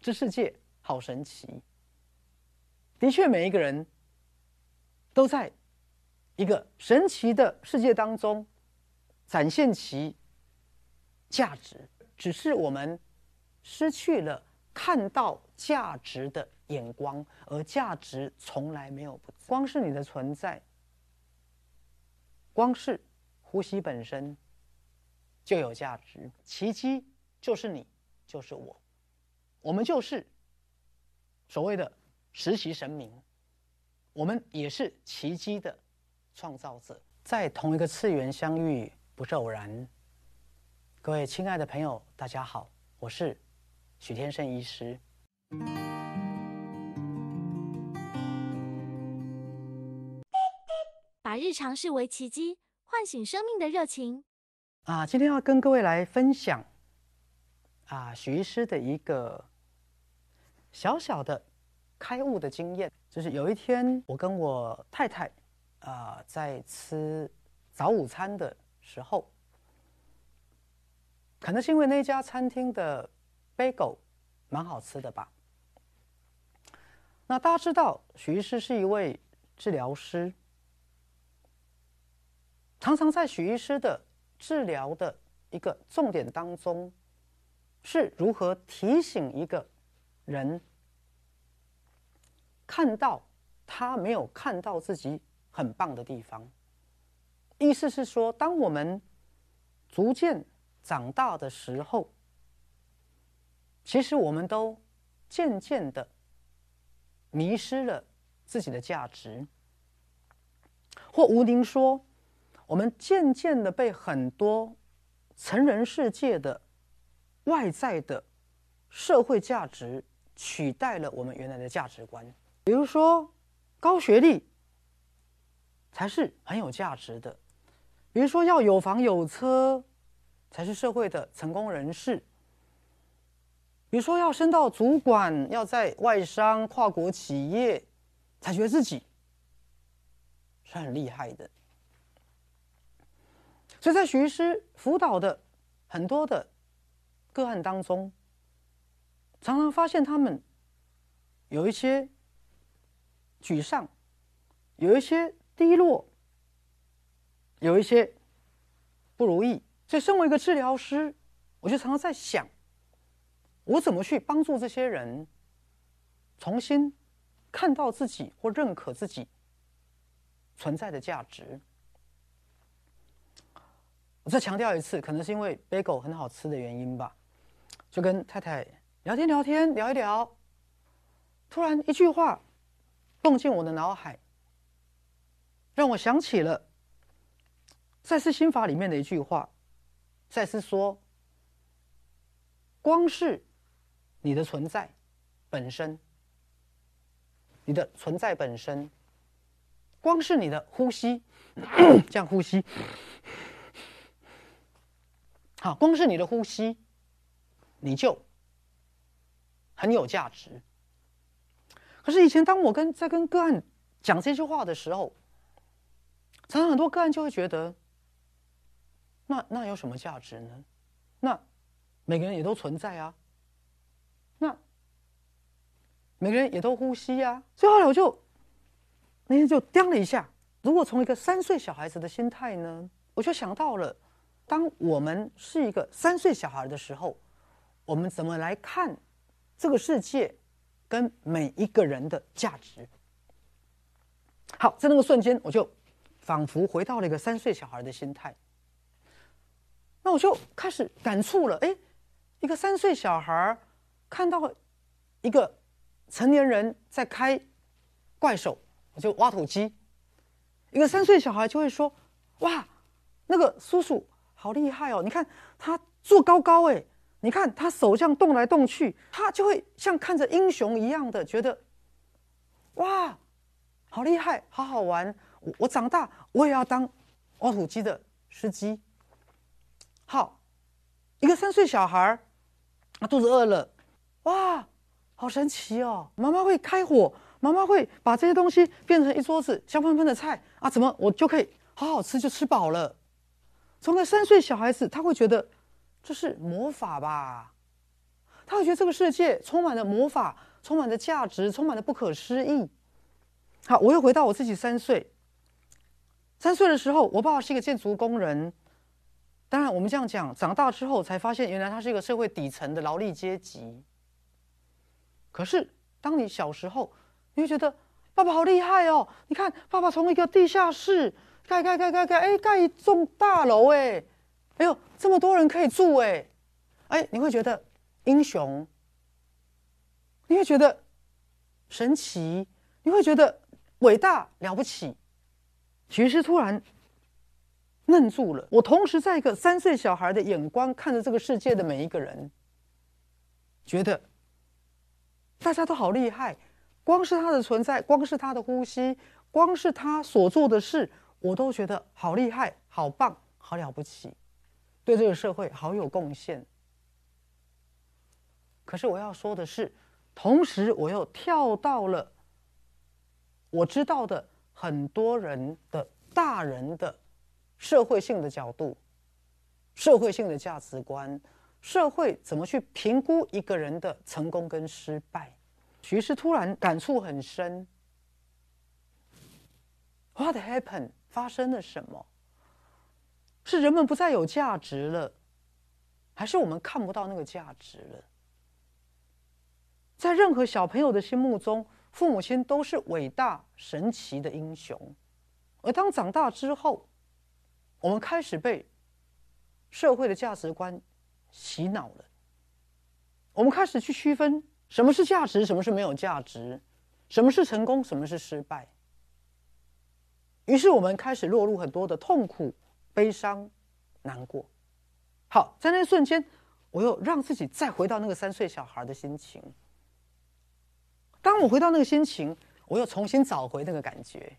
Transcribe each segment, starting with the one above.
这世界好神奇。的确，每一个人都在一个神奇的世界当中展现其价值，只是我们失去了看到价值的眼光，而价值从来没有不光是你的存在，光是呼吸本身就有价值。奇迹就是你，就是我，我们就是所谓的。实习神明，我们也是奇迹的创造者，在同一个次元相遇不是偶然。各位亲爱的朋友，大家好，我是许天胜医师。把日常视为奇迹，唤醒生命的热情。啊，今天要跟各位来分享啊，许医师的一个小小的。开悟的经验，就是有一天我跟我太太，啊，在吃早午餐的时候，可能是因为那家餐厅的 bagel 蛮好吃的吧。那大家知道，许医师是一位治疗师，常常在许医师的治疗的一个重点当中，是如何提醒一个人。看到他没有看到自己很棒的地方，意思是说，当我们逐渐长大的时候，其实我们都渐渐的迷失了自己的价值，或吴宁说，我们渐渐的被很多成人世界的外在的社会价值取代了我们原来的价值观。比如说，高学历才是很有价值的；比如说，要有房有车才是社会的成功人士；比如说，要升到主管，要在外商、跨国企业才觉得自己是很厉害的。所以在徐医师辅导的很多的个案当中，常常发现他们有一些。沮丧，有一些低落，有一些不如意。所以，身为一个治疗师，我就常常在想，我怎么去帮助这些人重新看到自己或认可自己存在的价值。我再强调一次，可能是因为 bagel 很好吃的原因吧，就跟太太聊天聊天聊一聊，突然一句话。蹦进我的脑海，让我想起了《赛斯心法》里面的一句话。赛斯说：“光是你的存在本身，你的存在本身，光是你的呼吸，这样呼吸，好，光是你的呼吸，你就很有价值。”可是以前，当我跟在跟个案讲这句话的时候，常常很多个案就会觉得，那那有什么价值呢？那每个人也都存在啊，那每个人也都呼吸啊。所以后来我就那天就掂了一下，如果从一个三岁小孩子的心态呢，我就想到了，当我们是一个三岁小孩的时候，我们怎么来看这个世界？跟每一个人的价值。好，在那个瞬间，我就仿佛回到了一个三岁小孩的心态。那我就开始感触了，哎，一个三岁小孩看到一个成年人在开怪手，就挖土机，一个三岁小孩就会说：“哇，那个叔叔好厉害哦！你看他坐高高，哎。”你看他手这样动来动去，他就会像看着英雄一样的觉得，哇，好厉害，好好玩！我我长大我也要当挖土机的司机。好，一个三岁小孩儿，他肚子饿了，哇，好神奇哦！妈妈会开火，妈妈会把这些东西变成一桌子香喷喷的菜啊，怎么我就可以好好吃就吃饱了？从个三岁小孩子，他会觉得。这是魔法吧？他会觉得这个世界充满了魔法，充满了价值，充满了不可思议。好，我又回到我自己三岁。三岁的时候，我爸爸是一个建筑工人。当然，我们这样讲，长大之后才发现，原来他是一个社会底层的劳力阶级。可是，当你小时候，你会觉得爸爸好厉害哦！你看，爸爸从一个地下室盖盖盖盖盖，哎，盖一栋大楼，哎，哎呦，这么多人可以住，哎，哎，你会觉得英雄，你会觉得神奇，你会觉得伟大了不起。其实突然。愣住了。我同时在一个三岁小孩的眼光看着这个世界的每一个人，觉得大家都好厉害。光是他的存在，光是他的呼吸，光是他所做的事，我都觉得好厉害、好棒、好了不起，对这个社会好有贡献。可是我要说的是，同时我又跳到了我知道的很多人的大人的。社会性的角度，社会性的价值观，社会怎么去评估一个人的成功跟失败？徐是突然感触很深。What happened？发生了什么？是人们不再有价值了，还是我们看不到那个价值了？在任何小朋友的心目中，父母亲都是伟大神奇的英雄，而当长大之后，我们开始被社会的价值观洗脑了。我们开始去区分什么是价值，什么是没有价值，什么是成功，什么是失败。于是我们开始落入很多的痛苦、悲伤、难过。好，在那一瞬间，我又让自己再回到那个三岁小孩的心情。当我回到那个心情，我又重新找回那个感觉。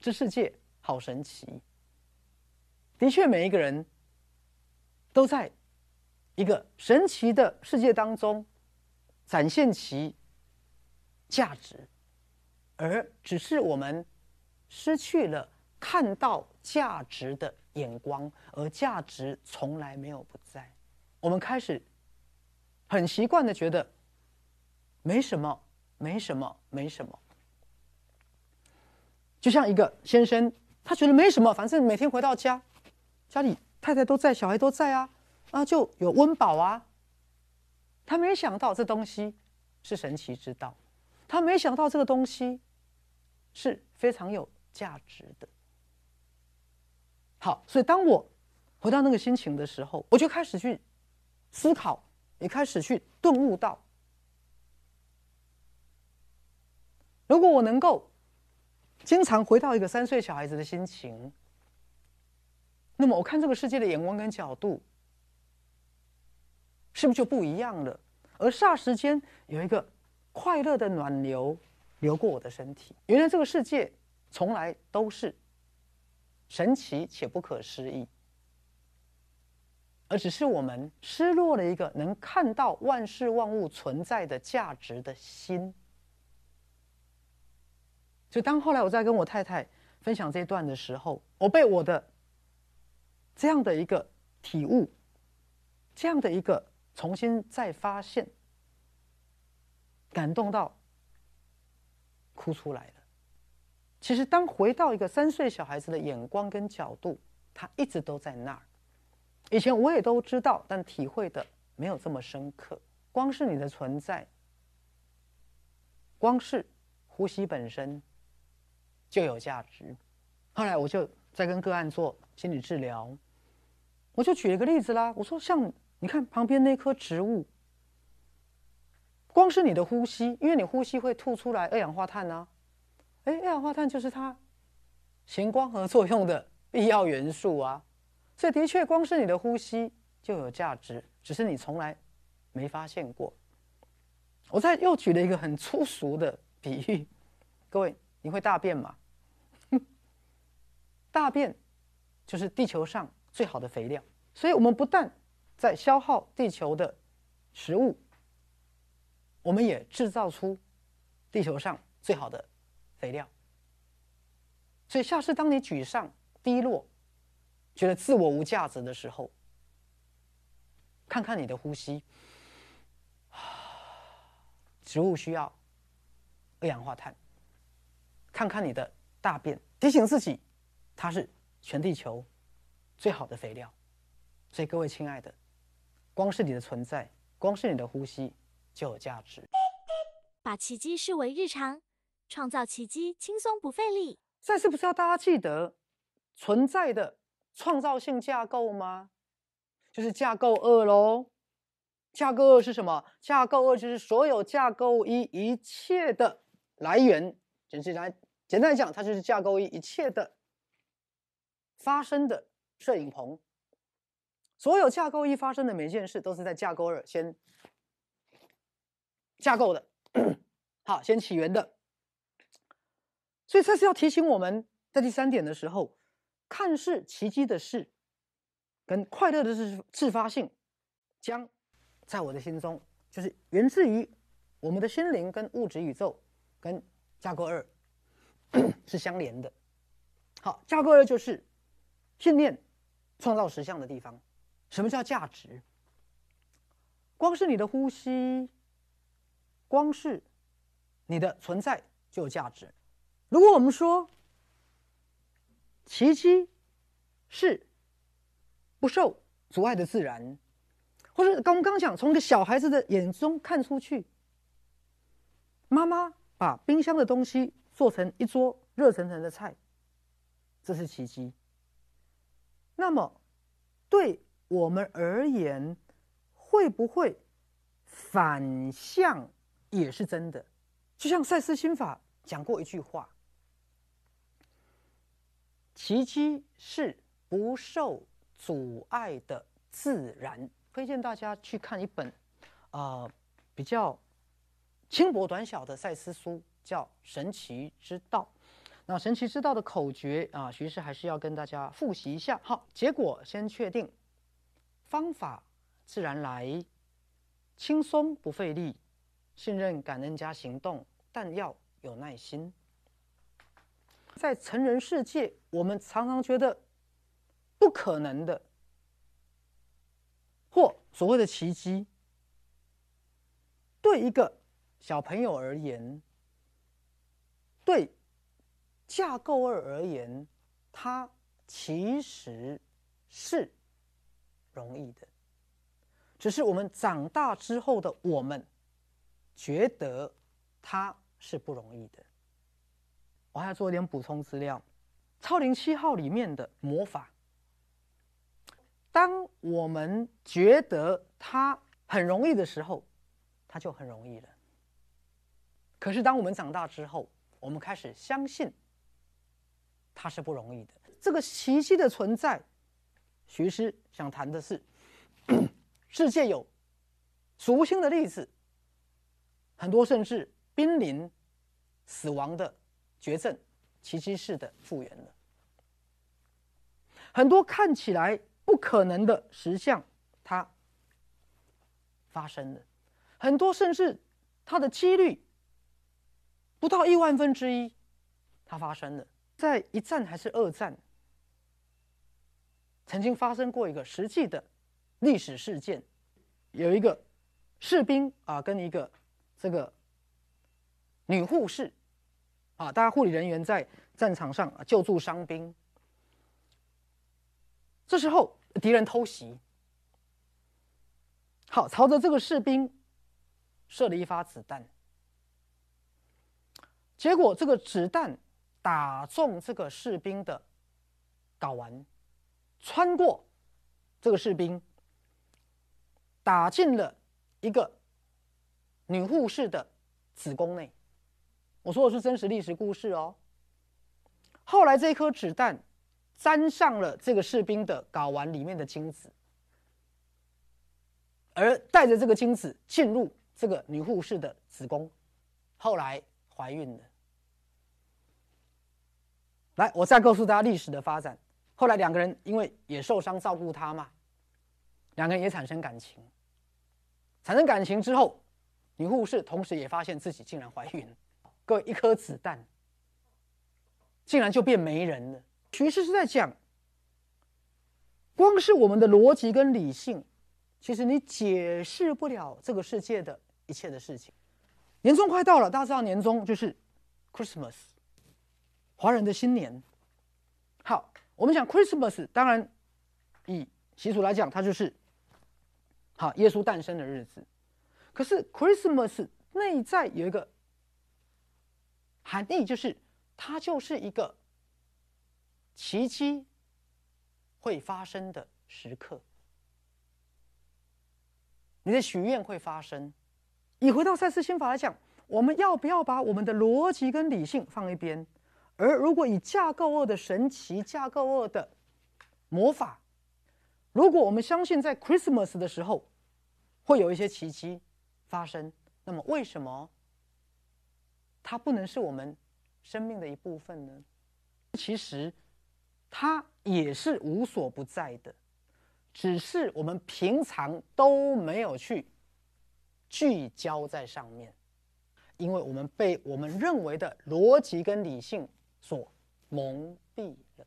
这世界。好神奇！的确，每一个人都在一个神奇的世界当中展现其价值，而只是我们失去了看到价值的眼光，而价值从来没有不在。我们开始很习惯的觉得没什么，没什么，没什么，就像一个先生。他觉得没什么，反正每天回到家，家里太太都在，小孩都在啊，啊就有温饱啊。他没想到这东西是神奇之道，他没想到这个东西是非常有价值的。好，所以当我回到那个心情的时候，我就开始去思考，也开始去顿悟到，如果我能够。经常回到一个三岁小孩子的心情，那么我看这个世界的眼光跟角度，是不是就不一样了？而霎时间有一个快乐的暖流流过我的身体，原来这个世界从来都是神奇且不可思议，而只是我们失落了一个能看到万事万物存在的价值的心。就当后来我在跟我太太分享这段的时候，我被我的这样的一个体悟，这样的一个重新再发现，感动到哭出来了。其实，当回到一个三岁小孩子的眼光跟角度，他一直都在那儿。以前我也都知道，但体会的没有这么深刻。光是你的存在，光是呼吸本身。就有价值。后来我就在跟个案做心理治疗，我就举了一个例子啦。我说，像你看旁边那棵植物，光是你的呼吸，因为你呼吸会吐出来二氧化碳啊，哎，二氧化碳就是它行光合作用的必要元素啊。所以的确，光是你的呼吸就有价值，只是你从来没发现过。我再又举了一个很粗俗的比喻，各位，你会大便吗？大便就是地球上最好的肥料，所以我们不但在消耗地球的食物，我们也制造出地球上最好的肥料。所以，下次当你沮丧、低落，觉得自我无价值的时候，看看你的呼吸，植物需要二氧化碳，看看你的大便，提醒自己，它是全地球最好的肥料。所以各位亲爱的，光是你的存在，光是你的呼吸就有价值。把奇迹视为日常，创造奇迹轻松不费力。再次不是要大家记得存在的创造性架构吗？就是架构二喽。架构二是什么？架构二就是所有架构一一切的来源。简直来简单讲，它就是架构一一切的发生的摄影棚。所有架构一发生的每件事，都是在架构二先架构的，好，先起源的。所以这是要提醒我们在第三点的时候，看似奇迹的事，跟快乐的自自发性，将在我的心中，就是源自于我们的心灵跟物质宇宙跟架构二是相连的。好，架构二就是信念创造实相的地方。什么叫价值？光是你的呼吸，光是你的存在就有价值。如果我们说奇迹是不受阻碍的自然，或者刚刚讲从一个小孩子的眼中看出去，妈妈把冰箱的东西做成一桌热腾腾的菜，这是奇迹。那么对。我们而言，会不会反向也是真的？就像赛斯心法讲过一句话：“奇迹是不受阻碍的自然。”推荐大家去看一本，呃，比较轻薄短小的赛斯书，叫《神奇之道》。那《神奇之道》的口诀啊，徐师还是要跟大家复习一下。好，结果先确定。方法自然来，轻松不费力，信任、感恩加行动，但要有耐心。在成人世界，我们常常觉得不可能的，或所谓的奇迹，对一个小朋友而言，对架构二而言，它其实是。容易的，只是我们长大之后的我们，觉得它是不容易的。我还要做一点补充资料，《超灵七号》里面的魔法，当我们觉得它很容易的时候，它就很容易了。可是当我们长大之后，我们开始相信它是不容易的。这个奇迹的存在。徐师想谈的是，世界有数不清的例子，很多甚至濒临死亡的绝症，奇迹式的复原了；很多看起来不可能的实相，它发生了；很多甚至它的几率不到亿万分之一，它发生了。在一战还是二战？曾经发生过一个实际的历史事件，有一个士兵啊，跟一个这个女护士啊，大家护理人员在战场上救助伤兵。这时候敌人偷袭，好朝着这个士兵射了一发子弹，结果这个子弹打中这个士兵的睾丸。穿过这个士兵，打进了一个女护士的子宫内。我说的是真实历史故事哦。后来这颗子弹沾上了这个士兵的睾丸里面的精子，而带着这个精子进入这个女护士的子宫，后来怀孕了。来，我再告诉大家历史的发展。后来两个人因为也受伤照顾他嘛，两个人也产生感情。产生感情之后，女护士同时也发现自己竟然怀孕。各位，一颗子弹竟然就变没人了。徐师是在讲，光是我们的逻辑跟理性，其实你解释不了这个世界的一切的事情。年终快到了，大家知道年终就是 Christmas，华人的新年。好，我们讲 Christmas，当然以习俗来讲，它就是好耶稣诞生的日子。可是 Christmas 内在有一个含义，就是它就是一个奇迹会发生的时刻。你的许愿会发生。以回到赛斯心法来讲，我们要不要把我们的逻辑跟理性放一边？而如果以架构二的神奇、架构二的魔法，如果我们相信在 Christmas 的时候会有一些奇迹发生，那么为什么它不能是我们生命的一部分呢？其实它也是无所不在的，只是我们平常都没有去。聚焦在上面，因为我们被我们认为的逻辑跟理性所蒙蔽了。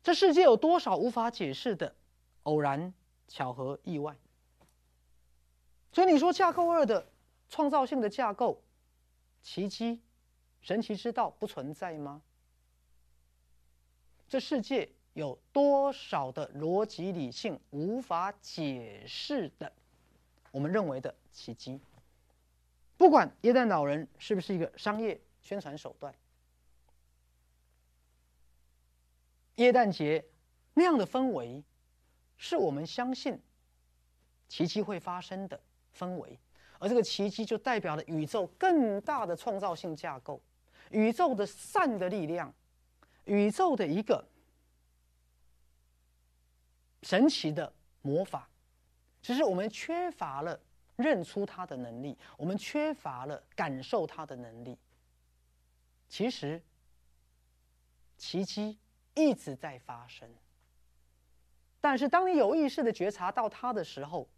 这世界有多少无法解释的偶然、巧合、意外？所以你说架构二的创造性的架构、奇迹、神奇之道不存在吗？这世界有多少的逻辑理性无法解释的？我们认为的奇迹，不管耶诞老人是不是一个商业宣传手段，耶诞节那样的氛围，是我们相信奇迹会发生的氛围，而这个奇迹就代表了宇宙更大的创造性架构，宇宙的善的力量，宇宙的一个神奇的魔法。只是我们缺乏了认出它的能力，我们缺乏了感受它的能力。其实，奇迹一直在发生。但是，当你有意识的觉察到它的时候，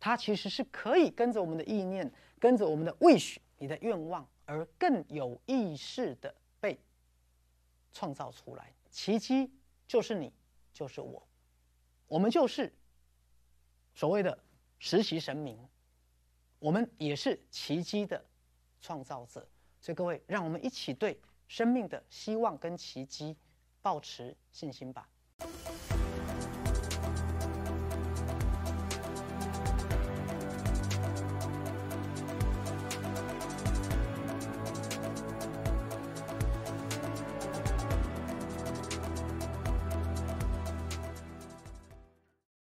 它其实是可以跟着我们的意念，跟着我们的 wish，你的愿望，而更有意识的被创造出来。奇迹就是你，就是我。我们就是所谓的实习神明，我们也是奇迹的创造者。所以各位，让我们一起对生命的希望跟奇迹保持信心吧。